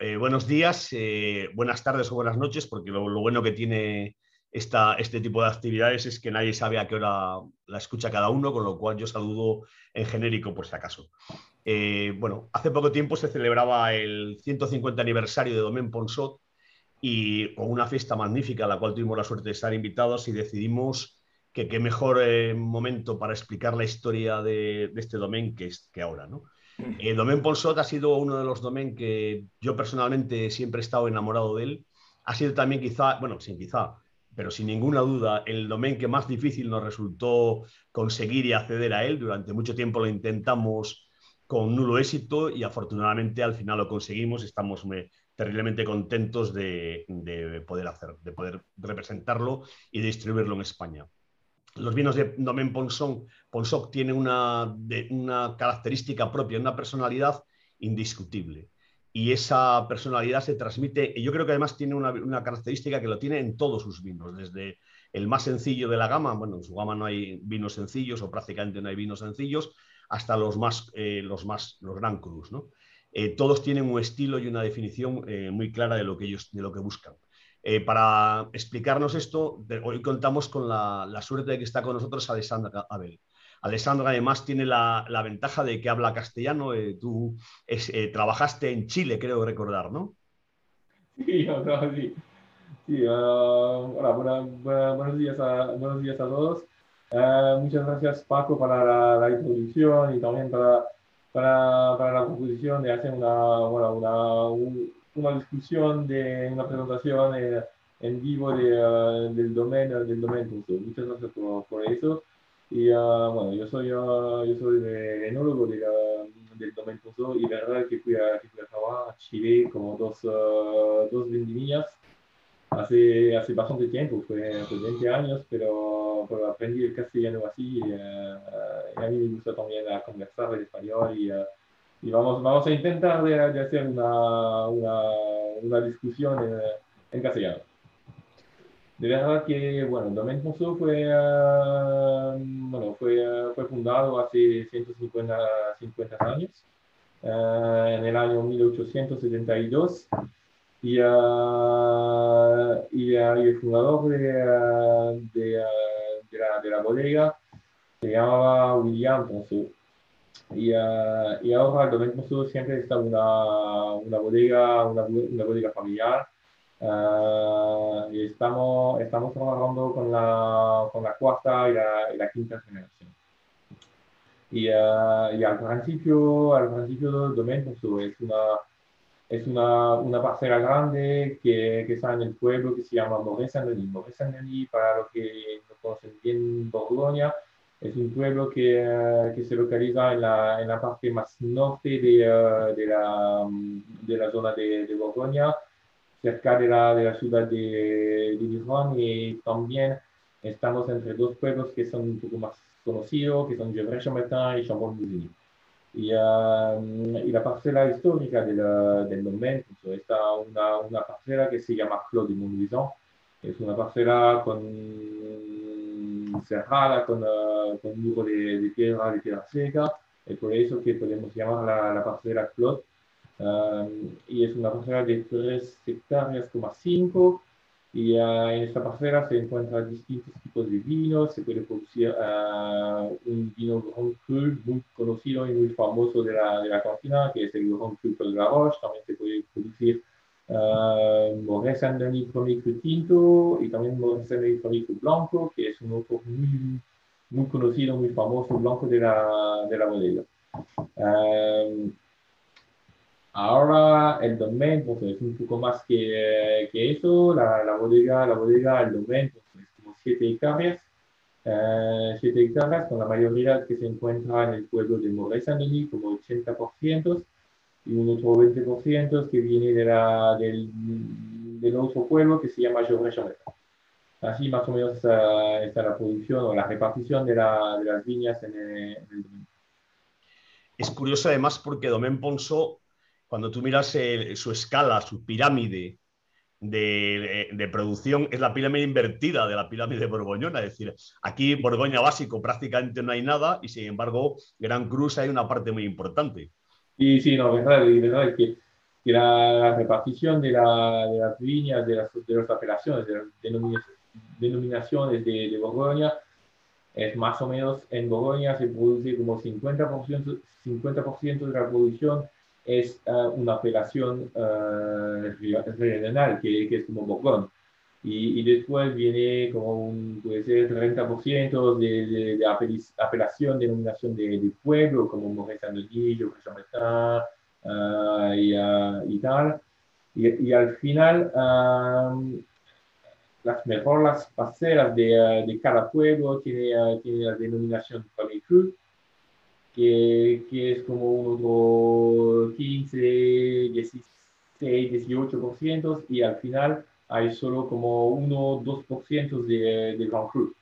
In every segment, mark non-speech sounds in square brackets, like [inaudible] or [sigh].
eh, buenos días, eh, buenas tardes o buenas noches, porque lo, bueno que tiene esta, este tipo de actividades es que nadie sabe a qué hora la escucha cada uno, con lo cual yo saludo en genérico por si acaso. Eh, bueno, hace poco tiempo se celebraba el 150 aniversario de Domaine Ponsot y con una fiesta magnífica a la cual tuvimos la suerte de estar invitados y decidimos que qué mejor momento para explicar la historia de, este domain que, que ahora, ¿no? El Domain Ponsot ha sido uno de los domain que yo personalmente siempre he estado enamorado de él. Ha sido también quizá, bueno, sin quizá, pero sin ninguna duda, el domain que más difícil nos resultó conseguir y acceder a él. Durante mucho tiempo lo intentamos con nulo éxito y afortunadamente al final lo conseguimos. Estamos terriblemente contentos de poder hacer, de poder representarlo y distribuirlo en España los vinos de Domaine Ponson, Ponsoc tienen una, característica propia, una personalidad indiscutible. Y esa personalidad se transmite, y yo creo que además tiene una, característica que lo tiene en todos sus vinos, desde el más sencillo de la gama, bueno, en su gama no hay vinos sencillos o prácticamente no hay vinos sencillos, hasta los más, eh, los más, los Gran Cruz, ¿no? Eh, todos tienen un estilo y una definición eh, muy clara de lo que ellos, de lo que buscan. Eh, para explicarnos esto, hoy contamos con la, suerte de que está con nosotros Alessandra Abel. Alessandra además tiene la, ventaja de que habla castellano. Eh, tú eh, trabajaste en Chile, creo recordar, ¿no? Sí, [laughs] sí. sí hola, buenos, días a, buenos días a todos. muchas gracias Paco para la, introducción y también para, para, la proposición de hacer una, bueno, una, una discusión, de una presentación en, en vivo de, uh, del dominio del domain Muchas gracias por, por eso. Y uh, bueno, yo soy, uh, yo soy de, enólogo de, del domain y verdad que fui a, que fui a trabajar a Chile como dos, dos vendimillas hace, hace bastante tiempo, fue, fue 20 años, pero, pero, aprendí el castellano así y, a mí me gusta también conversar el español y y vamos, vamos a intentar de, hacer una, una, una discusión en, en, castellano. De verdad que, bueno, Domaine Ponceau fue, uh, bueno, fue, uh, fue fundado hace 150 50 años, uh, en el año 1872, y, y, y, el fundador de, de, de, la, de la bodega se llamaba William Ponceau. Y, uh, y ahora el Domaine Monceau siempre está una, una bodega, una, una bodega familiar. Uh, y estamos, estamos trabajando con la, con la cuarta y la, y la quinta generación. Y, uh, y, al principio, al principio Domaine Monceau es una, es una, una parcela grande que, que, está en el pueblo que se llama Moret-Saint-Denis. Moret-Saint-Denis, para los que no conocen bien Borgoña, es un pueblo que, uh, que se localiza en la, en la, parte más norte de, uh, de, la, de, la, zona de, de Borgoña, cerca de la, de la ciudad de, de Dijon y también estamos entre dos pueblos que son un poco más conocidos, que son Gevrey-Chambertin y Chambon-Musigny. Y, uh, y, la parcela histórica del, del domaine, está una, una parcela que se llama Clos de Montluisant, es una parcela con cerrada con, uh, con un muro de, de, de piedra seca, y por eso que podemos llamar la, la parcela Clot. Um, y es una parcela de 3 hectáreas, 5 y uh, en esta parcela se encuentran distintos tipos de vinos, se puede producir uh, un vino Grand Cru muy conocido y muy famoso de la, de la cantina, que es el Grand Cru Pel Garroche, también se puede producir Uh, Moret Saint-Denis Cru Tinto y también Moret Saint-Denis Cru Blanco, que es un otro muy, muy conocido, muy famoso blanco de la, de la bodega. Uh, ahora el domain pues, es un poco más que, que eso, la, la, bodega, la bodega, el domain pues, es como 7 hectáreas. 7 uh, hectáreas, con la mayoría que se encuentra en el pueblo de Moret Saint-Denis, como 80% y un otro 20% que viene de la, del, del, otro pueblo que se llama gevrey Así más o menos está, está, la producción o la repartición de, la, de las viñas en el, en Es curioso además porque Domaine Ponso, cuando tú miras el, su escala, su pirámide de, de, producción, es la pirámide invertida de la pirámide borgoñona. Es decir, aquí Borgoña básico prácticamente no hay nada y sin embargo Gran Cruz hay una parte muy importante. Y sí, no, verdad, verdad que, que la, repartición de, la, de, las viñas, de las, de las apelaciones, de las denominaciones de, de Borgoña, es más o menos en Borgoña se produce como 50%, 50 de la producción es uh, una apelación uh, regional, que, que, es como Borgoña. Y, y, después viene como un, puede ser 30% de, de, de apelación, denominación de, de, pueblo, como Andonillo, Crechametin uh, y, y, tal. Y, y, al final, um, las mejores parcelas de, de, cada pueblo tiene, tiene la denominación Premier Cru que, que es como un otro 15, 16, 18%, y al final hay solo como 1 2% de, de Grand Cru.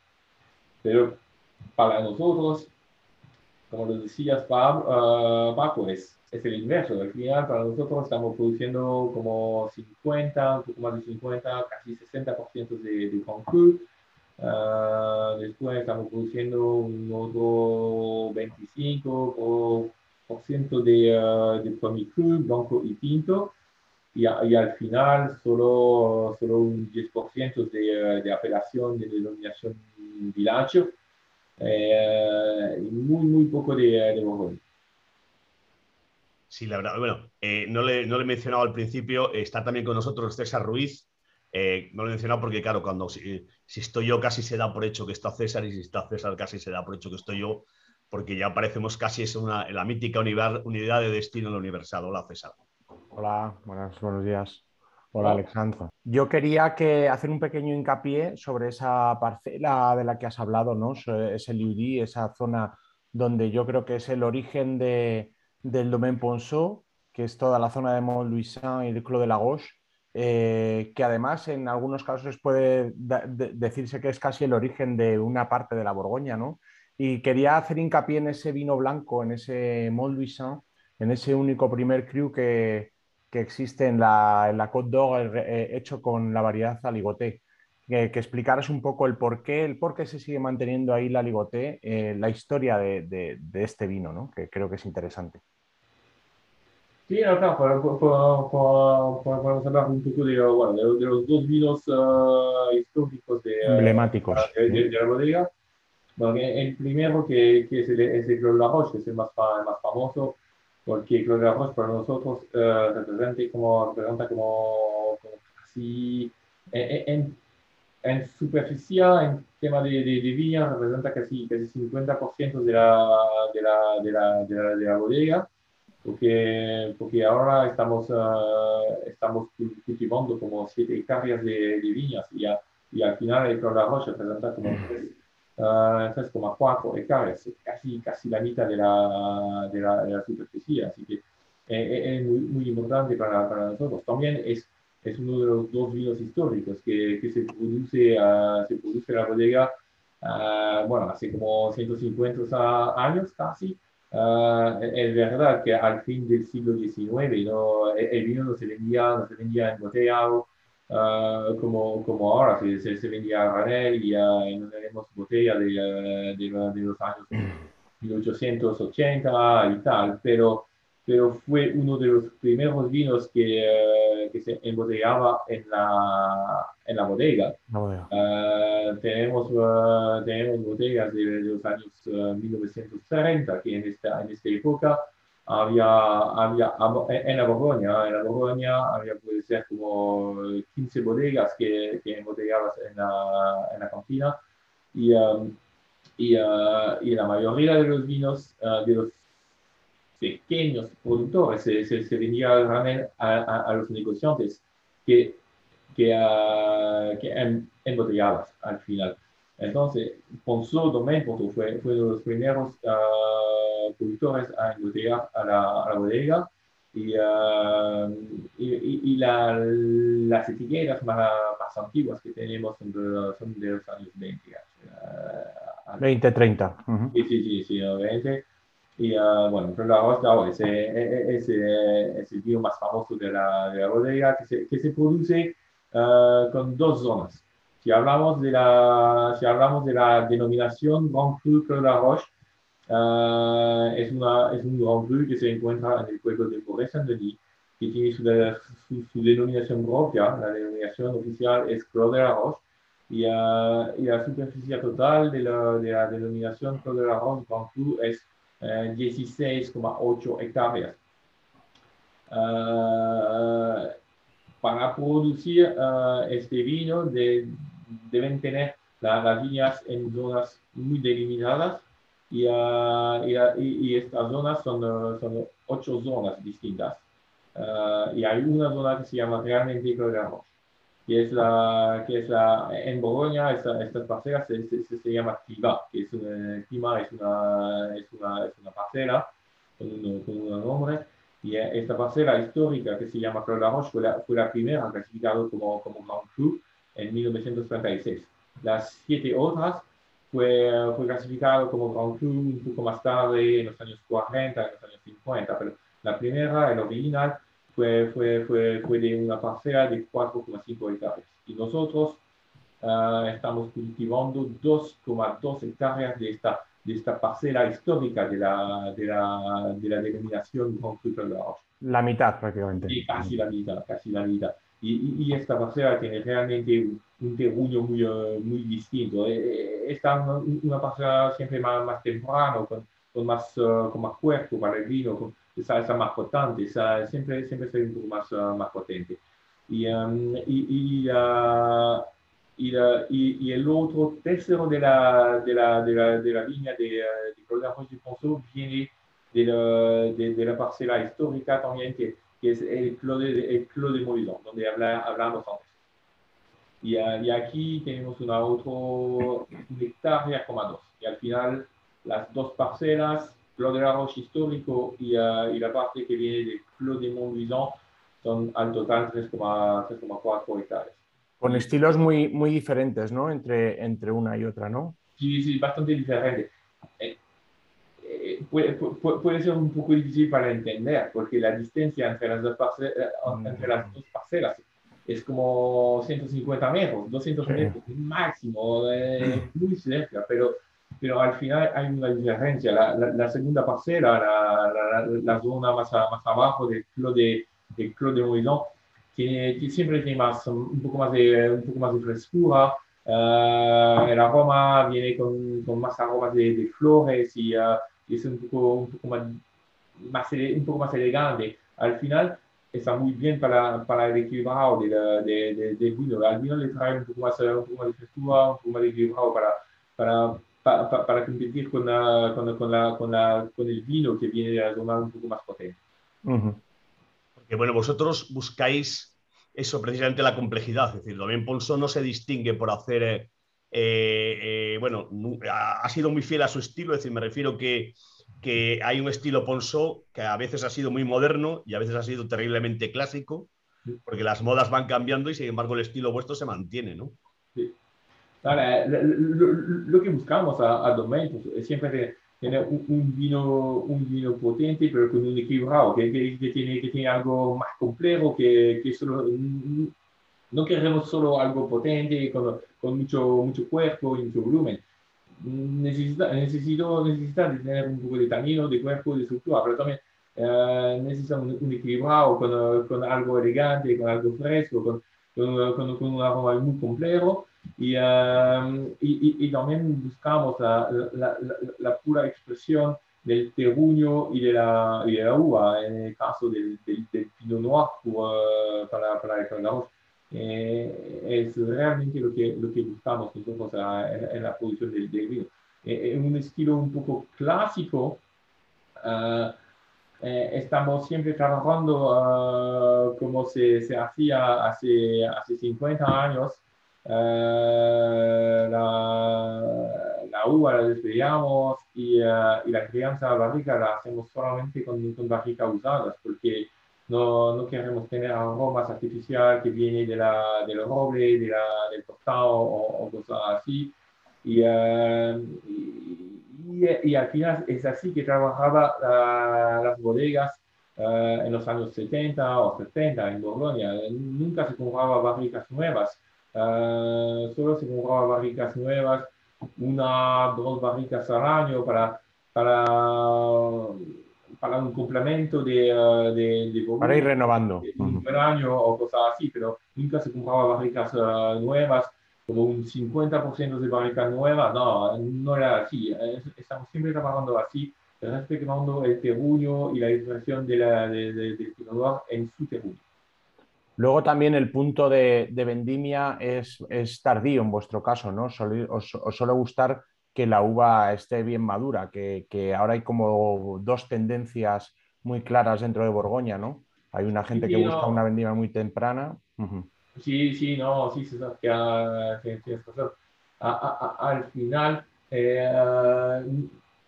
Pero para nosotros, como lo decías, uh, Paco, es, es, el inverso. Al final, para nosotros estamos produciendo como 50, un poco más de 50, casi 60% de, de Grand Cru Uh, después estamos produciendo un otro 25% de, uh, de Premier Cru, blanco y tinto. Y, y, al final solo, solo un 10% de, de, apelación de denominación bilancio eh, y muy, muy poco de, de Sí, la verdad. Bueno, eh, no, le, no le he mencionado al principio, está también con nosotros César Ruiz, eh, no lo he mencionado porque, claro, cuando si, estoy yo casi se da por hecho que está César y si está César casi se da por hecho que estoy yo, porque ya parecemos casi es una, la mítica unidad, unidad de destino en la universidad. Hola, César. Hola, buenas, buenos días. Hola, Alexandra. Yo quería que hacer un pequeño hincapié sobre esa parcela de la que has hablado, ¿no? Ese Liudí, esa zona donde yo creo que es el origen de, del Domaine Ponceau, que es toda la zona de Mont-Louisin y del Clos de la Gauche eh, que además en algunos casos puede decirse que es casi el origen de una parte de la Borgoña, ¿no? Y quería hacer hincapié en ese vino blanco, en ese Mont en ese único primer cru que, que existe en la, en la Côte d'Or eh, hecho con la variedad aligoté. Que, que, explicaras un poco el por qué, el por qué se sigue manteniendo ahí la aligoté, eh, la historia de, de, de, este vino, ¿no? que creo que es interesante. Sí, acá podemos hablar un poco de, bueno, de, de los dos vinos uh, históricos de, emblemáticos de, la bodega. Bueno, el primero que, que es, el, es el Laroche, que es el más, más famoso, porque Claude Laroche para nosotros uh, representa como, representa como, como casi en, en, superficie, en tema de, de, de representa casi, casi 50% de la, de, la, de, la, de, la, de la bodega porque, porque ahora estamos, uh, estamos cultivando como 7 hectáreas de, de viñas y, a, y, al final el la Roche representa como 3,4 uh, hectáreas, casi, casi la mitad de la, de la, de la superficie, así que eh, es muy, muy importante para, para, nosotros. También es, es uno de los dos vinos históricos que, que se, produce, uh, se produce en la bodega, bueno, hace como 150 años casi, Uh, es verdad que al fin del siglo XIX ¿no? el, vino no se vendía, no se vendía embotellado uh, como, como ahora, se, se, se vendía a granel y, uh, y no tenemos botella de, de, de, los años 1880 y tal, pero, pero fue uno de los primeros vinos que, que se embotellaba en la, en la bodega. Uh, tenemos, uh, tenemos botellas de, de los años uh, 1930 que en esta, en esta época había, había en la Borgoña, en la Borgoña había puede ser como 15 bodegas que, que embotellabas en la, en la cantina y, um, y, y, la mayoría de los vinos de los pequeños productores se, se, se vendía a, a, a los negociantes que que, uh, que em, embotelladas al final. Entonces, Domaine Ponceau fue, fue uno de los primeros uh, productores a embotellar a la, a la bodega y, uh, y, y, la, las etiquetas más, más, antiguas que tenemos son de, son de los años 20. 20, 30. Uh -huh. Sí, sí, sí, sí, 20. Y uh, bueno, pero la Rosta es, es, es, el vino más famoso de la, de la bodega que se, que se produce uh, con dos zonas. Si hablamos de la, si hablamos de la denominación Grand Cru de la Roche, uh, es, una, es un Grand Cru que se encuentra en el pueblo de Forêt-Saint-Denis que tiene su, denominación propia, la denominación oficial es Clos de la Roche, y, y, la superficie total de la, de la denominación Clos de la Roche Grand es 16,8 hectáreas. para producir este vino deben tener las viñas en zonas muy delimitadas y, y, estas zonas son, son, ocho zonas distintas. y hay una zona que se llama realmente Roche, que es la, que es la, en Borgoña, estas parcelas se, se, llama Clima, que es una, Clima es una, es una, es una parcela con un, con un nombre, y esta parcela histórica que se llama Clos de Roche fue la, fue la primera clasificada como, como Grand Cru en 1936. Las siete otras fue, fue clasificado como Grand Cru un poco más tarde, en los años 40, en los años 50, pero la primera, el original, fue, fue, fue, fue de una parcela de 4,5 hectáreas. Y nosotros uh, estamos cultivando 2,2 hectáreas de esta, de esta parcela histórica de la, de la, de la denominación Grand Cru de la La mitad prácticamente. Sí, casi la mitad, casi la mitad. Y, y, esta parcela tiene realmente un terruño muy, uh, muy distinto. Esta es una, parcela siempre más, más temprano, con, con, más, con más cuerpo para el vino, con, esa, esa más potente, esa, siempre, siempre ser un poco más, más potente. Y, um, y, y, uh, y, y, el otro tercero de la, de la, de la, de la línea de, de Claude de Ponceau viene de la, de, de la, parcela histórica también, que, que es el Clos de, el Clos de Moison, donde habla, hablamos antes. Y, y, aquí tenemos una otra una hectárea como dos. Y al final, las dos parcelas Clos de la Roche histórico y, uh, y, la parte que viene de Clos de Montluisant son al total 3,4 hectáreas. Con estilos muy, muy diferentes, ¿no? Entre, entre una y otra, ¿no? Sí, sí, bastante diferente. Eh, puede, puede, puede, ser un poco difícil para entender, porque la distancia entre las dos, parce eh, entre las dos parcelas es como 150 metros, 200 sí. metros máximo, eh, muy cerca, pero pero al final hay una diferencia. La, la, la segunda parcela, la, la, zona más, más abajo del club de, del club de Moisón, siempre tiene más, un, poco más de, un poco más de frescura. Uh, el aroma viene con, con más aromas de, de flores y, uh, y, es un poco, un, poco más, más, un poco más elegante. Al final está muy bien para, para el equilibrado del de, de, de, vino. Al vino le trae un poco más, un poco más de frescura, un poco más de equilibrado para, para, pa, pa, para competir con, la, con, con, la, con, la, con, el vino que viene la zona un poco más potente. Uh -huh. Porque bueno, vosotros buscáis eso, precisamente la complejidad. Es decir, también Ponso no se distingue por hacer, eh, eh, bueno, ha, ha, sido muy fiel a su estilo, es decir, me refiero que, que hay un estilo Ponso que a veces ha sido muy moderno y a veces ha sido terriblemente clásico, porque las modas van cambiando y sin embargo el estilo vuestro se mantiene, ¿no? Sí. Ahora, lo, lo, que buscamos a, a es siempre tener un, un, vino, un vino potente, pero con un equilibrado, que, que, que, tiene, que tiene algo más complejo, que, que solo, no queremos solo algo potente, con, con mucho, mucho cuerpo y mucho volumen. Necesita, necesito, necesita tener un poco de tanino, de cuerpo, de estructura, pero también uh, necesita un, un equilibrado con, con, algo elegante, con algo fresco, con, con, con un aroma muy complejo y, um, y, y, también buscamos la, la, la, la, pura expresión del terruño y de la, y de uva, en el caso del, del, del Pinot Noir uh, para, para el. Eh, es realmente lo que, lo que buscamos nosotros uh, en, en, la producción del, del vino. Eh, en un estilo un poco clásico, uh, eh, estamos siempre trabajando como se, se hacía hace, hace 50 años, Uh, la, la, uva la despedíamos y, uh, y, la crianza barrica la hacemos solamente con, con barricas usadas porque no, no, queremos tener aromas artificiales que vienen de la, del roble, de la, del tostado o, o, cosas así. Y, uh, y, y, al final es así que trabajaba las bodegas en los años 70 o 70 en Borgoña. Nunca se compraba barricas nuevas Uh, solo se compraba barricas nuevas, una, dos barricas al año para, para, para un complemento de, uh, de, de volumen, Para ir renovando. un buen año o cosas así, pero nunca se compraba barricas uh, nuevas, como un 50% de barricas nuevas, no, no era así. Estamos siempre trabajando así, respetando el terruño y la expresión de la, de, de, del tirador en su terruño. Luego también el punto de, de vendimia es, es, tardío en vuestro caso, ¿no? os, os, suele gustar que la uva esté bien madura, que, que, ahora hay como dos tendencias muy claras dentro de Borgoña, ¿no? Hay una gente Sí, que no. busca una vendimia muy temprana. Sí, sí, no, sí, ça que, uh, que tienes razón. A- a- a- al final, eh,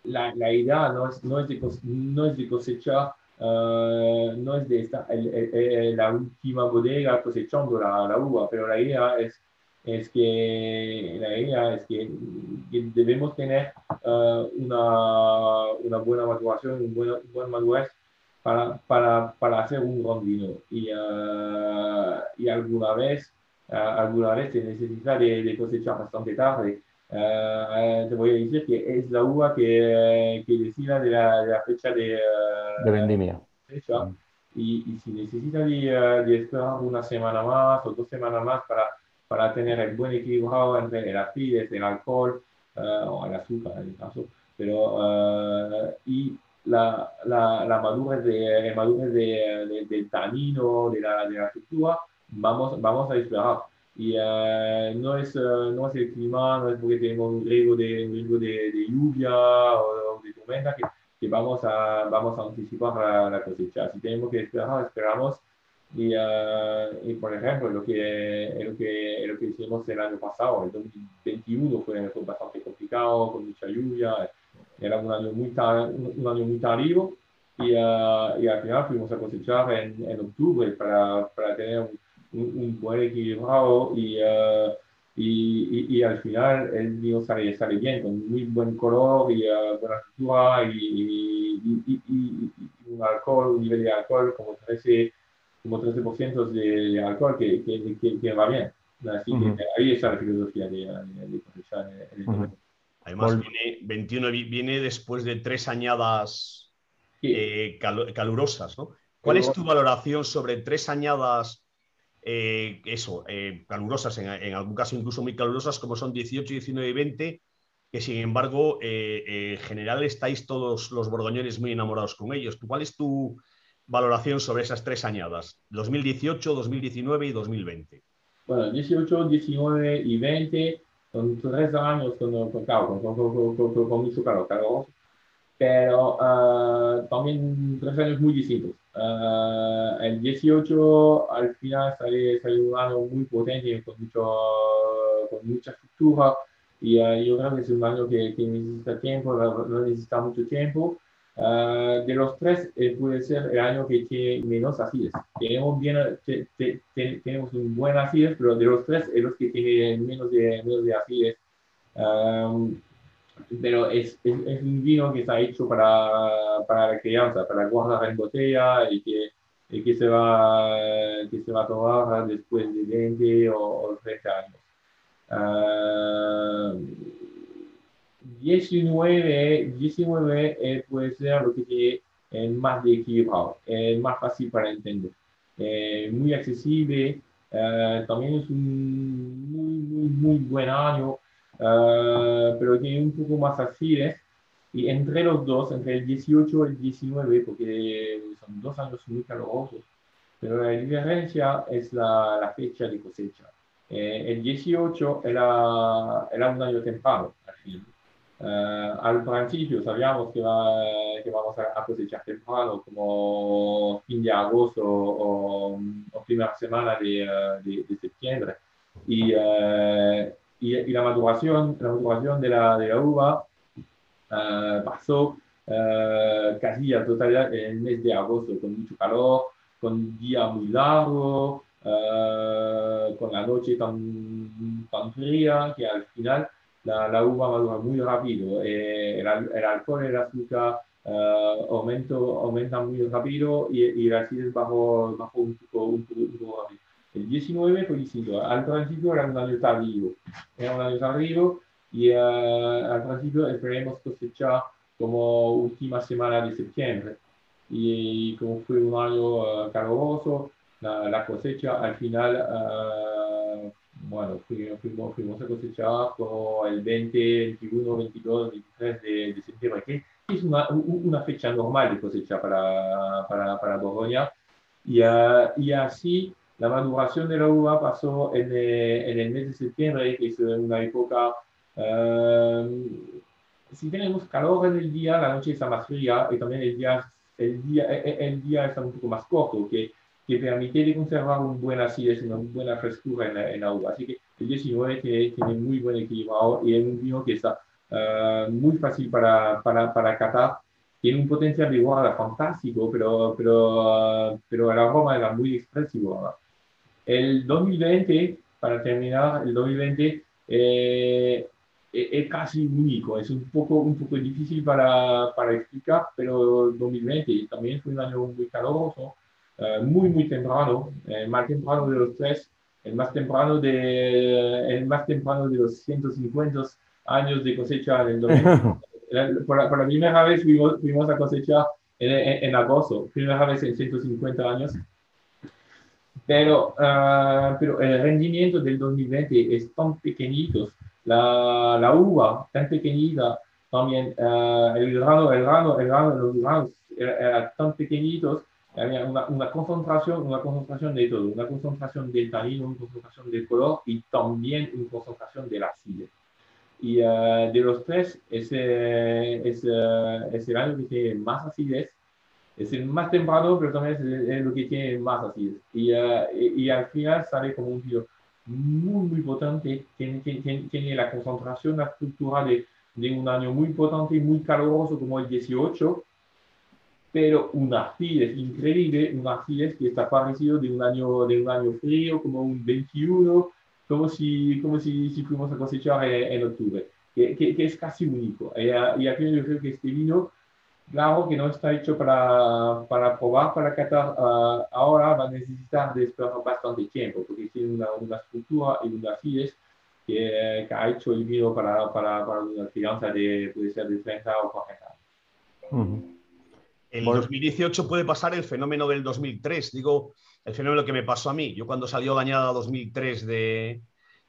la, la idea no es, no es, de, no es de cosechar, uh, no es de estar el- el- el- la última bodega cosechando la, la uva, pero la idea es, es que, la idea es que, que debemos tener uh, una, una buena maduración, un buen, un buen madurez para, para, para hacer un gran vino. Y, uh, y alguna vez, uh, alguna vez se necesita de, de cosechar bastante tarde. Te voy a decir que es la uva que, que decida de la, de la fecha de, De vendimia. fecha. Mm. Y, y si necesita de, de esperar una semana más o dos semanas más para, para tener el buen equilibrio entre el acidez, el alcohol uh, o el azúcar en el caso, pero uh, y la, la, la madurez, de, madurez de, de, del tanino, de la, de la estructura, vamos, vamos a esperar. Y uh, no, es, no es el clima, no es porque tenemos un riesgo de, un riesgo de, de lluvia o, de tormenta que, que, vamos, a, vamos a anticipar la, la, cosecha. Si tenemos que esperar, esperamos. Y, uh, y por ejemplo, lo que, lo, que, lo que hicimos el año pasado, el 2021, fue, fue bastante complicado, con mucha lluvia era un año muy, tar un año muy tardío y, uh, y, al final fuimos a cosechar en, en octubre para, para tener un, un, un, buen equilibrado y, uh, y, y, al final el vino sale, sale bien, con muy buen color y buena textura y, un alcohol, un nivel de alcohol como 13%, como 13 de, de, alcohol que, que, que, que, va bien. Así uh -huh. que ahí está la filosofía de, de el uh -huh. Además, Vol viene, 21 viene después de tres añadas sí. eh, cal calurosas, ¿no? ¿Cuál es tu valoración sobre tres añadas, eh, eso, eh, calurosas, en, en, algún caso incluso muy calurosas, como son 18, 19 y 20, que sin embargo, eh, en general estáis todos los borgoñones muy enamorados con ellos? ¿Cuál es tu valoración sobre esas tres añadas, 2018, 2019 y 2020? Bueno, 18, 19 y 20 son tres años con, con, con, con, con, con mucho calor, calor pero uh, también tres años muy distintos. Uh, el 18 al final sale, sale, un año muy potente, con, mucho, con mucha estructura, y uh, yo creo que es un año que, que necesita tiempo, no necesita mucho tiempo. De los tres, eh, puede ser el año que tiene menos acidez. Tenemos, bien, te, te, te, tenemos un buen acidez, pero de los tres, es los que tiene menos de, menos de acidez. Um, pero es, es, es, un vino que está hecho para, para la crianza, para guardar en botella y que, y que, se, va, que se va a tomar después de 20 o, o 30 años. Uh, 19, 19 eh, puede ser lo que tiene eh, más de equilibrado, eh, más fácil para entender, eh, muy accesible, también es un muy, muy, muy buen año, Uh, pero tiene un poco más acidez. Y entre los dos, entre el 18 y el 19, porque son dos años muy calurosos, pero la diferencia es la, la fecha de cosecha. Eh, el 18 era, era un año temprano, al fin. Uh, al principio sabíamos que, va, que vamos a, cosechar temprano, como fin de agosto o, o primera semana de, de, de septiembre. Y, uh, y, y, la maduración, la maduración de la, de la uva uh, pasó casi a totalidad en el mes de agosto, con mucho calor, con día muy largo, con la noche tan, tan fría, que al final la, la uva madura muy rápido. Eh, el, el, alcohol y el azúcar aumento, aumentan muy rápido y, y el acidez bajó, bajó un poco, un poco, un poco rápido. El 19 fue distinto. Al principio era un año tardío. Era un año tardío y uh, al principio esperemos cosechar como última semana de septiembre. y, como fue un año caluroso, la, cosecha al final, bueno, fuimos, fuimos, a cosechar como el 20, 21, 22, 23 de, de septiembre, que es una, una, fecha normal de cosecha para, para, para Borgoña. Y, y así la maduración de la uva pasó en, eh, en, el mes de septiembre, que es una época, eh, si tenemos calor en el día, la noche está más fría y también el día, el día, el día está un poco más corto, que permite conservar un buen acidez, una buena frescura en la, en la, uva. Así que el 19 tiene, tiene muy buen equilibrio y es un vino que está uh, muy fácil para, para, para catar tiene un potencial de guarda fantástico, pero, pero, uh, pero el aroma era muy expresivo. ¿no? El 2020, para terminar, el 2020 eh, es casi único, es un poco, un poco difícil para, para explicar, pero el 2020 también fue un año muy caluroso, uh, muy, muy temprano, el más temprano de los tres, el más temprano de, el más temprano de los 150 años de cosecha en el 2020. [laughs] por, la, por, la, primera vez fuimos, fuimos a cosechar en, en, en, agosto, primera vez en 150 años, pero, uh, pero el rendimiento del 2020 es tan pequeñito, la, la uva tan pequeñita, también uh, el grano, el grano, el grano, los granos eran tan pequeñitos, había una, una, concentración, una concentración de todo, una concentración del tanino, una concentración del color y también una concentración del acidez. Y uh, de los tres, ese es, es el año que tiene más acidez es el más temprano, pero también es, lo que tiene más así. Y, uh, y, y, al final sale como un tío muy, muy potente, tiene, tiene, tiene la concentración, la estructura de, de, un año muy potente muy caluroso como el 18, pero un acidez increíble, un acidez que está parecido de un año, de un año frío, como un 21, como si, como si, si fuimos a cosechar en, en octubre, que, que, que, es casi único. Y, y aquí yo creo que este vino claro que no está hecho para, para probar, para catar. Uh, ahora va a necesitar de esperar bastante tiempo, porque tiene una, una estructura y una acidez que, que, ha hecho el vino para, para, para una crianza de, puede ser de 30 o 40 años. Uh -huh. En 2018 puede pasar el fenómeno del 2003, digo, el fenómeno que me pasó a mí. Yo cuando salió la añada 2003 de,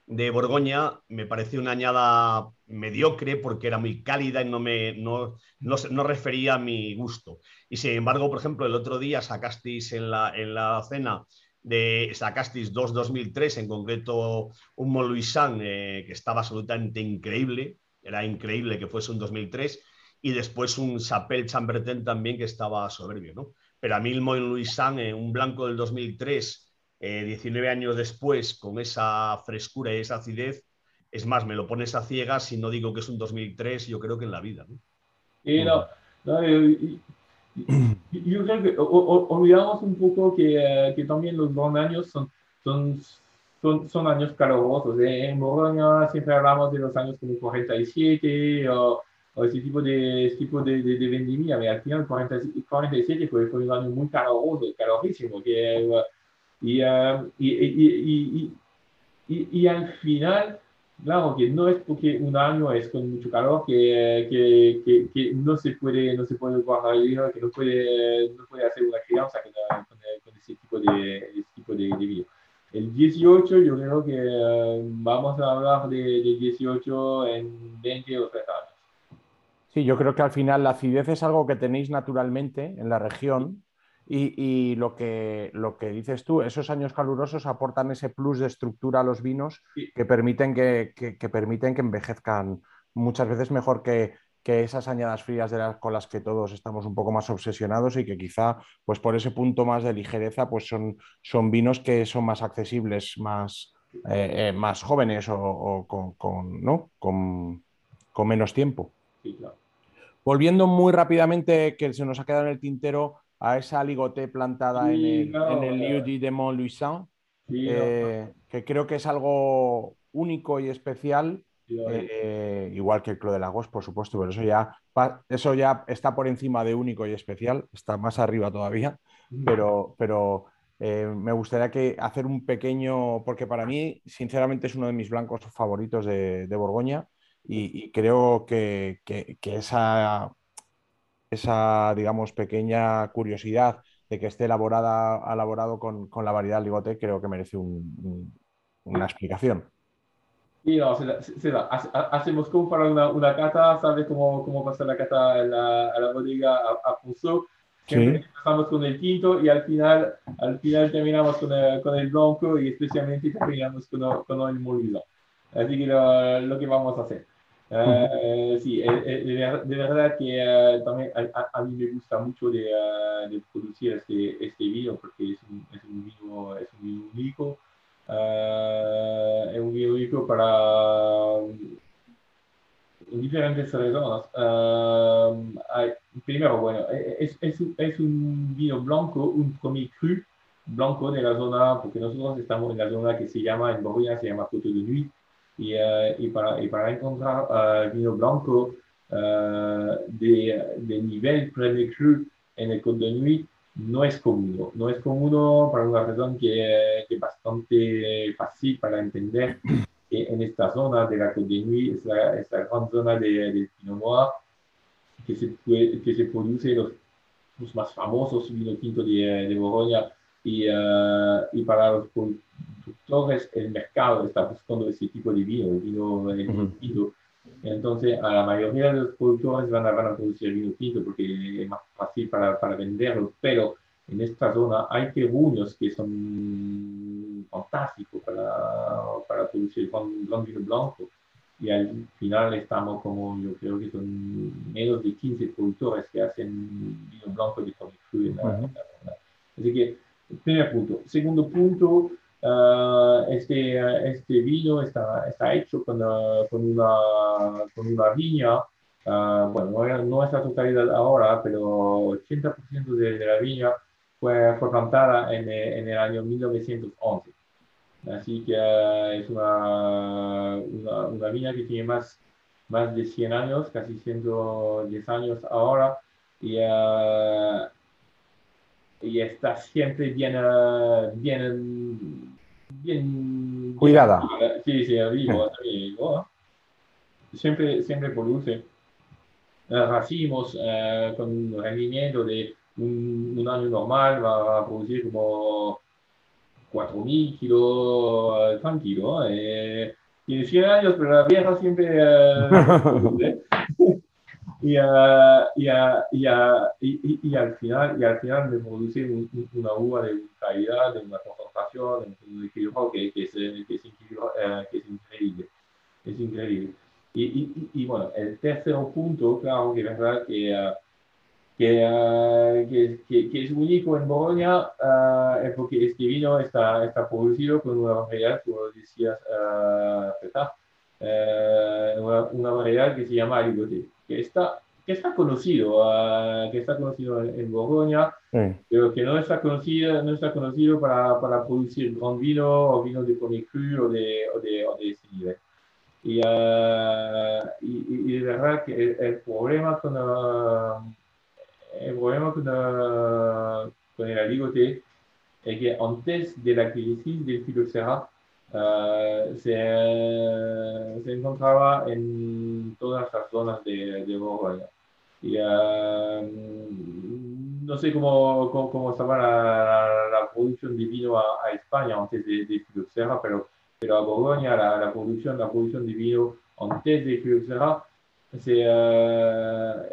de Borgoña me pareció una añada mediocre porque era muy cálida y no me no, no, no, refería a mi gusto. Y sin embargo, por ejemplo, el otro día sacasteis en la, en la cena de sacasteis 2 2003, en concreto un Moluisan eh, que estaba absolutamente increíble, era increíble que fuese un 2003, y después un Chapelle Chambertin también que estaba soberbio, ¿no? Pero a mí el Moluisan, eh, un blanco del 2003, eh, 19 años después, con esa frescura y esa acidez, es más, me lo pones a ciegas y no digo que es un 2003, yo creo que en la vida. ¿no? Y no, no yo, yo, creo que o, o, olvidamos un poco que, uh, que también los años son, son, son, son años calurosos. ¿eh? En Borgoña siempre hablamos de los años como 47 o, o tipo de, ese tipo de, de, de vendimia, al final 40, 47 fue, fue un año muy caluroso, calorísimo, que... Uh, y, uh, y, y, y, al final, claro que no es porque un año es con mucho calor que, que, que, que no, se puede, no se puede guardar el vino, que no puede, no puede hacer una crianza con, con, con ese tipo de, ese tipo de, de, vino. El 18, yo creo que uh, vamos a hablar de, de 18 en 20 o 30 años. Sí, yo creo que al final la acidez es algo que tenéis naturalmente en la región y, y, lo, que, lo que dices tú, esos años calurosos aportan ese plus de estructura a los vinos que, permiten que, que, que, permiten que envejezcan muchas veces mejor que, que esas añadas frías de las, con las que todos estamos un poco más obsesionados y que quizá pues por ese punto más de ligereza pues son, son vinos que son más accesibles, más, eh, eh, más jóvenes o, o con, con, ¿no? con, con, menos tiempo. Sí, claro. Volviendo muy rápidamente, que se nos ha quedado en el tintero, a esa ligoté plantada sí, en el, no, en el de Montluisan, sí, eh, que creo que es algo único y especial, eh, igual que el Clos de Lagos, por supuesto, pero eso ya, eso ya está por encima de único y especial, está más arriba todavía, pero, pero eh, me gustaría que hacer un pequeño, porque para mí, sinceramente, es uno de mis blancos favoritos de, de Borgoña y, y, creo que, que, que esa esa, digamos, pequeña curiosidad de que esté elaborada, elaborado con, con la variedad ligote, creo que merece una explicación. Sí, no, hacemos como para una, una cata, ¿sabes cómo, cómo pasa la cata a la, a la bodega a, a Siempre empezamos con el tinto y al final, al final terminamos con el, con el blanco y especialmente terminamos con, con el molido. Así que lo, lo que vamos a hacer. Uh, sí, de, de, verdad que uh, también a, a, mí me gusta mucho de, uh, de producir este, este vino porque es un, es un, es un vino único. es un vino único para diferentes razones. hay, primero, bueno, es, es, un vino blanco, un premier cru blanco de la zona, porque nosotros estamos en la zona que se llama, en Borgoña, se llama Cote de Nuit y, uh, y, para, y para encontrar uh, vino blanco uh, de, de, nivel Premier Cru en el Côte de Nuit no es común. No es común para una razón que, es bastante fácil para entender. Que en esta zona de la Côte de Nuit es la, es la gran zona de Pinot Noir que se, puede, que se produce los, los más famosos vinos tintos de, de Borgoña y, y para los productores el mercado está buscando ese tipo de vino, el vino, el tinto. Entonces, a la mayoría de los productores van a, van a producir vino tinto porque es más fácil para, para venderlo, pero en esta zona hay terruños que son fantásticos para, para producir gran vino blanco. Y al final estamos como, yo creo que son menos de 15 productores que hacen vino blanco de Comic en la, uh Así que, primer punto. Segundo punto, Uh, este, este vino está, está hecho con, uh, con, una, con una viña, uh, bueno, no es la totalidad ahora, pero 80% de, de, la viña fue, fue plantada en, en, el año 1911. Así que es una, una, una, viña que tiene más, más de 100 años, casi 110 años ahora, y, y está siempre bien, bien bien cuidada. Sí, sí, vivo, vivo. Siempre, siempre produce racimos eh, con un rendimiento de un, un, año normal, va a producir como 4.000 kilos eh, tranquilo. Eh, tiene 100 años, pero la vieja siempre eh, [laughs] y, uh, y, uh, y, y, y, al final, y al final me produce un, una uva de calidad, de una concentración, de kilo, que, que, es, que, es, uh, que es increíble. Es increíble. Y, y, bueno, el tercer punto, claro que es verdad que, que, que, que, es único en Bolonia, es porque este vino está, está producido con una variedad, como decías, una, una variedad que se llama Aligoté que está, que está conocido, uh, que está conocido en, en Borgoña, pero que no está conocido, no está conocido para, para producir gran vino o vino de premier cru o de, o de, o de ese nivel. Y, uh, y, y, de verdad que el, el problema con, uh, el problema con, con el aligote es que antes de la crisis del filoxera, Uh, se, se, encontraba en todas las zonas de, de Borgoña. Y uh, no sé cómo, cómo, cómo estaba la, la, producción de vino a, a España antes de, de Filoxera, pero, pero a Borgoña la, la, producción, la producción de vino antes de Filoxera se, uh,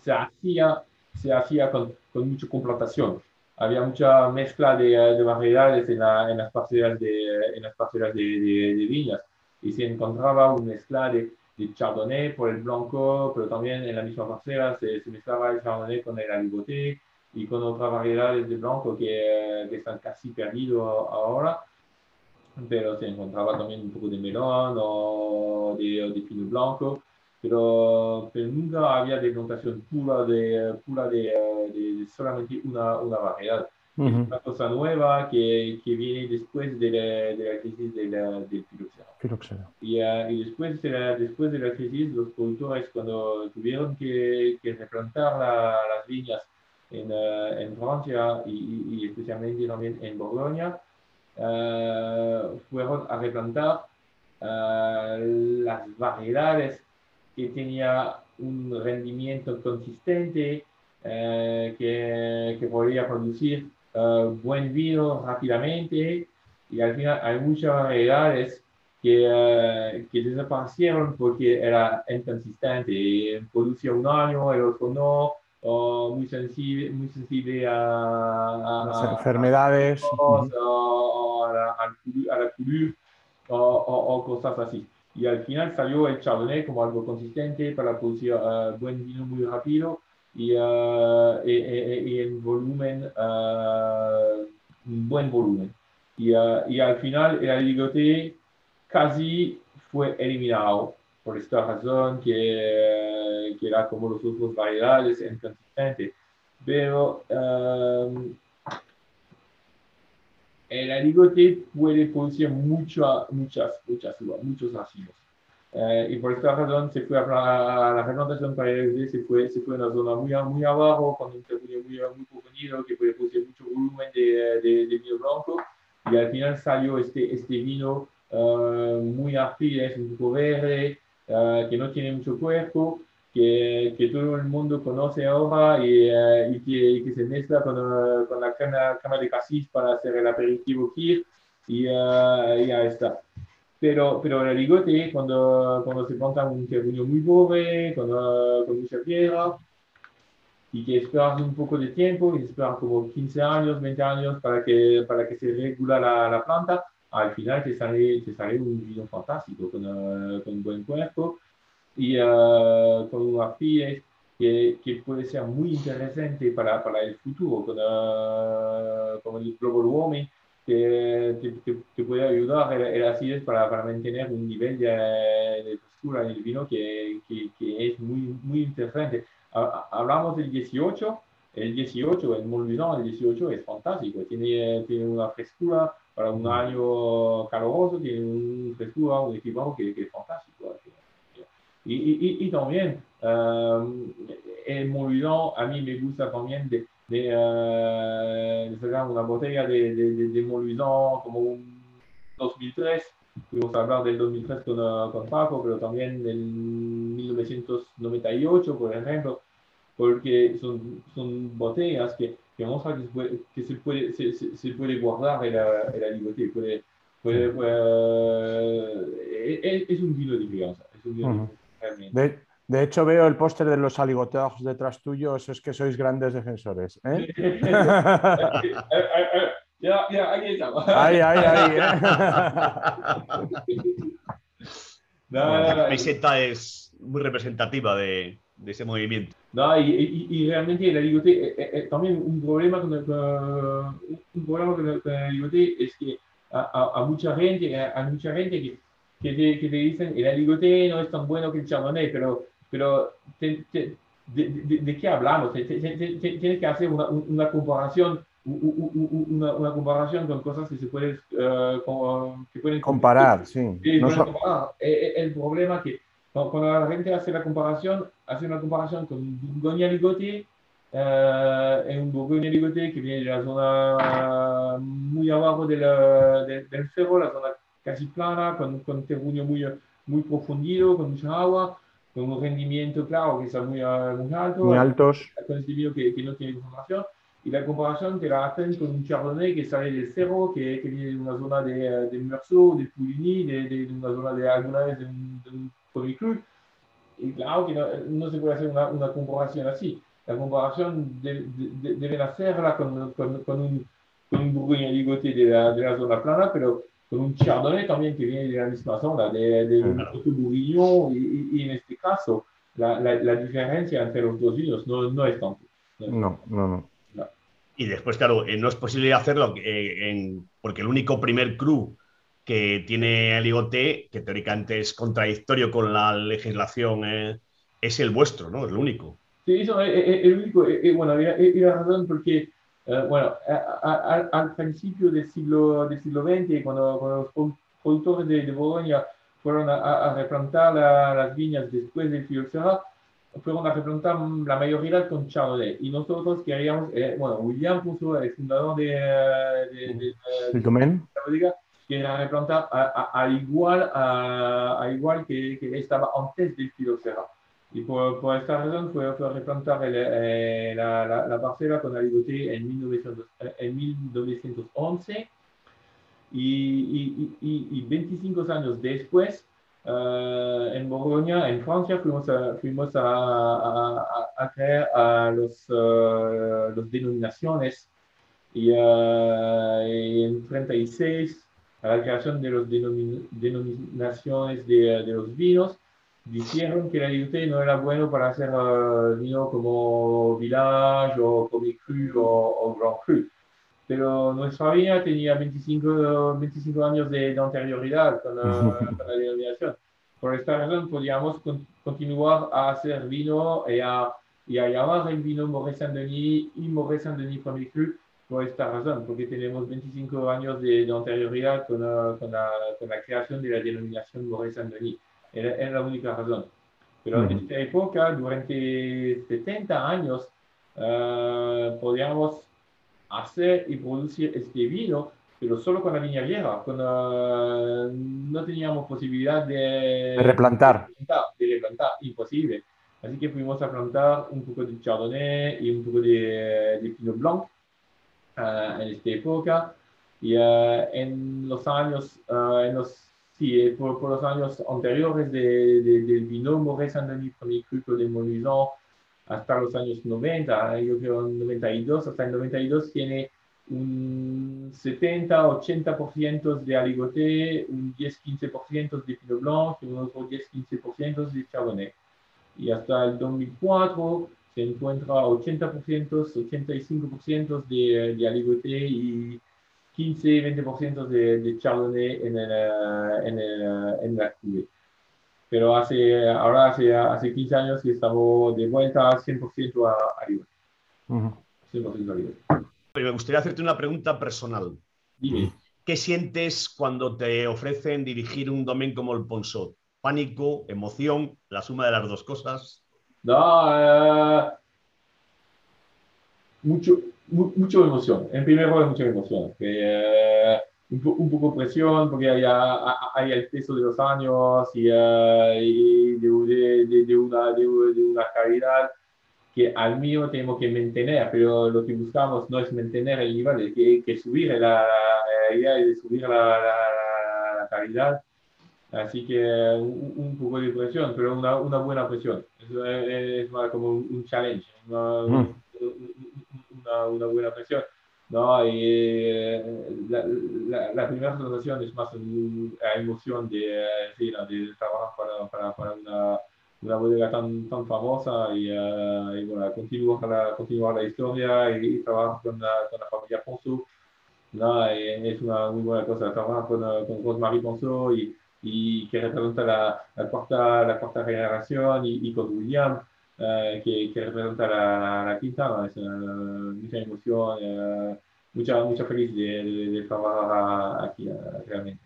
se hacía, se hacía con, con mucha complantación había mucha mezcla de, de variedades en, la, en, las parcelas, de, en las parcelas de, de, viñas. Y se encontraba una mezcla de, chardonnay por el blanco, pero también en la misma parcela se, se mezclaba el chardonnay con el aligoté y con otras variedades de blanco que, que están casi perdidos ahora. Pero se encontraba también un poco de melón o de, de pino blanco pero, pero nunca había decantación pura de, pura de, de solamente una, una variedad. Uh -huh. Es una cosa nueva que, que viene después de la, de la crisis de la, del filoxera. Y, uh, y después, de la, después de la crisis, los productores cuando tuvieron que, que replantar la, las viñas en, uh, en Francia y, y, y, especialmente también en Borgoña, uh, fueron a replantar las variedades que tenía un rendimiento consistente que, que, podría producir buen vino rápidamente y al final hay muchas variedades que, que desaparecieron porque era inconsistente, producía un año, el otro no, o muy sensible, muy sensible a, las enfermedades, a, la, a la o, cosas así. Y al final salió el Chardonnay como algo consistente para producir uh, buen vino muy rápido y, uh, y, y, en volumen, uh, un buen volumen. Y, y, al final el aligoté casi fue eliminado por esta razón que, que era como los otros variedades inconsistentes. Pero el aligoté puede producir mucho, muchas, muchas muchos ácidos. Eh, y por esta razón se fue a, la fermentación para el se fue, se fue a una zona muy, muy abajo, con un terreno muy, muy profundo que puede producir mucho volumen de, de, de, vino blanco. Y al final salió este, este vino uh, muy ácido, un poco verde, uh, que no tiene mucho cuerpo, que, que, todo el mundo conoce ahora y, uh, y, que, que, se mezcla con, con la cama, de casis para hacer el aperitivo Kir y, y ya está. Pero, pero el aligote, cuando, cuando se planta un terreno muy pobre, con, con mucha piedra, y que esperas un poco de tiempo, y esperas como 15 años, 20 años para que, para que se regula la, la planta, al final te sale, te sale un vino fantástico, con, uh, con un buen cuerpo y uh, con un arpíes que, que, puede ser muy interesante para, para el futuro, con, uh, con el global warming, que te, puede ayudar el, el acidez para, para, mantener un nivel de, de en el vino que, que, que, es muy, muy interesante. Hablamos del 18, el 18, el Moulin el 18 es fantástico, tiene, tiene una frescura para un año caluroso, tiene una frescura, un equipado que, es fantástico. Y, y, y, también um, el Moulin a mí me gusta también de, de, uh, de una botella de, de, de, como un 2003. Pudimos hablar del 2003 con, uh, con Paco, pero también del 1998, por ejemplo, porque son, son botellas que, que muestran que, se puede, que se, puede, se, se, puede guardar en la, en la libertad. Puede, puede, puede, es, es, un vino de crianza. Es un vino uh -huh. de, de hecho, veo el póster de los aligoteos detrás tuyo, eso es que sois grandes defensores. ¿eh? [laughs] [laughs] ya, ya, aquí estamos. Ahí, ahí, ahí. ¿eh? [laughs] no, no, no, la camiseta es muy representativa de, de ese movimiento. No, y, y, y realmente el aligoté, eh, eh, también un problema con el, uh, un problema con el, con el aligoté es que a, a, a, mucha gente, a, a mucha gente que, que, te, que te dicen el aligoté no es tan bueno que el chardonnay, pero pero te, te, de, de, de, qué hablamos? Tienes que hacer una, una comparación, una, una, comparación con cosas que se pueden, uh, con, que pueden comparar. Sí. no so comparar. El, el, problema que cuando la gente hace la comparación, hace una comparación con un Bourgogne Ligoté, uh, en un Bourgogne Ligoté que viene de la zona muy abajo de la, de, del cerro, la zona casi plana, con, con un terreno muy, muy profundido, con mucha agua con un rendimiento, claro, que son muy, muy alto, muy altos, con este que, que, no tiene información, y la comparación te la hacen con un chardonnay que sale del cerro, que, que viene de una zona de, de Meursault, de Pouligny, de, de, de, una zona de alguna vez de un, un club, y claro que no, no, se puede hacer una, una comparación así. La comparación de, de, deben hacerla con, con, con un, con un Bourgogne ligoté de la, de la zona plana, pero un chardonnay también que viene de la misma zona, de, de un bourguignon, y, y, en este caso la, la, la, diferencia entre los dos vinos no, no es tanto. No, no, no. no. Y después, claro, eh, no es posible hacerlo eh, en, porque el único primer cru que tiene el IGOT, que teóricamente es contradictorio con la legislación, eh, es el vuestro, ¿no? Es el único. Sí, eso es el único. bueno, y la razón porque Uh, bueno, a, a, al principio del siglo, del siglo XX, cuando, cuando los productores de, de Bolonia fueron a, a replantar la, las viñas después del filoxera, fueron a replantar la mayoría con Chardonnay. Y nosotros queríamos, eh, bueno, William puso, el fundador de, de, de, de la bodega, quería replantar a, igual, a, igual que, que, estaba antes del filoxera. Y por, esta razón fue replantar el, la, la, la, parcela con aligoté en, 1900, en 1911 y, y, y, 25 años después, uh, en Borgoña, en Francia, fuimos a, fuimos a, a, a crear a uh, los denominaciones. Y, uh, en 36 a la creación de las denominaciones de, de, los vinos, dijeron que la IUT no era bueno para hacer vino como Village o Comic Cru o, o Grand Cru pero nuestra viña tenía 25, 25 años de, anterioridad [laughs] con la, denominación. Por esta razón podíamos continuar a hacer vino y a, y a llamar el vino Moré Saint-Denis y Moré Saint-Denis Premier Cru por esta razón, porque tenemos 25 años de, anterioridad con, con, la, con, la, creación de la denominación Moré Saint-Denis. Es la única razón. Pero en esta época, durante 70 años, uh, podíamos hacer y producir este vino, pero solo con la viña vieja, cuando no teníamos posibilidad de, replantar. De replantar, imposible. Así que fuimos a plantar un poco de Chardonnay y un poco de, de Pinot Blanc uh, en esta época. Y uh, en los años, uh, en los, sí, por, por, los años anteriores de, de, del vino Moret Saint-Denis, premier cru de Montluisan, hasta los años 90, yo creo en 92, hasta el 92 tiene un 70-80% de aligoté, un 10-15% de pinot blanc y un otro 10-15% de chardonnay. Y hasta el 2004 se encuentra 80%, 85% de, de aligoté y 15-20% de, de chardonnay en, el, en, el, en la pero hace, ahora hace, hace 15 años que estamos de vuelta 100% a, arriba. 100% arriba. Me gustaría hacerte una pregunta personal. Dime. ¿Qué sientes cuando te ofrecen dirigir un domain como el Ponsot? ¿Pánico, emoción, la suma de las dos cosas? No, uh, mucho, mu mucho emoción. En primer lugar, mucha emoción. Que, uh, un, poco presión porque hay, hay, el peso de los años y, uh, de, de, de, una, de, una calidad que al mío tenemos que mantener, pero lo que buscamos no es mantener el nivel, es que, que subir la, la, idea de subir la, la, la, calidad. Así que un, un, poco de presión, pero una, una buena presión. Es, es, es como un, challenge, una, mm. Una, una buena presión. ¿no? Y eh, la, la, la, primera sensación es más la emoción de, sí, de trabajar para, para, para una, una, bodega tan, tan famosa y, uh, y bueno, continuar, la, continuar la historia y, trabajar con la, con la familia Ponceau. ¿no? es una muy buena cosa trabajar con, con Rosemary Ponceau y, y que representa la, la, cuarta, la cuarta generación y, y con William. Uh, que, que, representa la, la quinta, uh, mucha emoción, uh, mucha, mucha feliz de, de, de trabajar aquí realmente.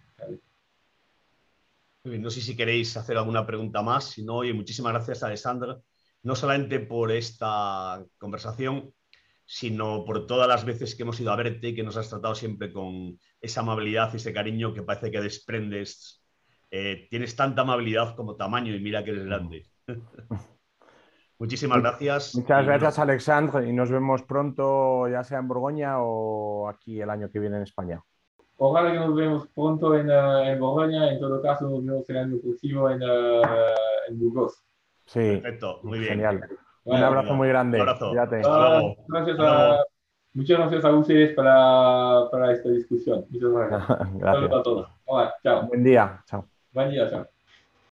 No sé si queréis hacer alguna pregunta más, si no, oye, muchísimas gracias Alessandra, no solamente por esta conversación, sino por todas las veces que hemos ido a verte y que nos has tratado siempre con esa amabilidad y ese cariño que parece que desprendes. Eh, tienes tanta amabilidad como tamaño y mira que eres grande. [laughs] Muchísimas gracias. Muchas gracias, Alexandre, y nos vemos pronto, ya sea en Borgoña o aquí el año que viene en España. Ojalá que nos vemos pronto en, uh, en Borgoña, en todo caso nos vemos el año próximo en, uh, en Burgos. Sí. Perfecto, muy bien. Genial. Bueno, un abrazo muy grande. Un abrazo. Uh, gracias a, muchas gracias a ustedes para, para esta discusión. Muchas gracias. [laughs] gracias. Saludos a todos. Hola, chao. Buen día. Chao. Buen día, chao.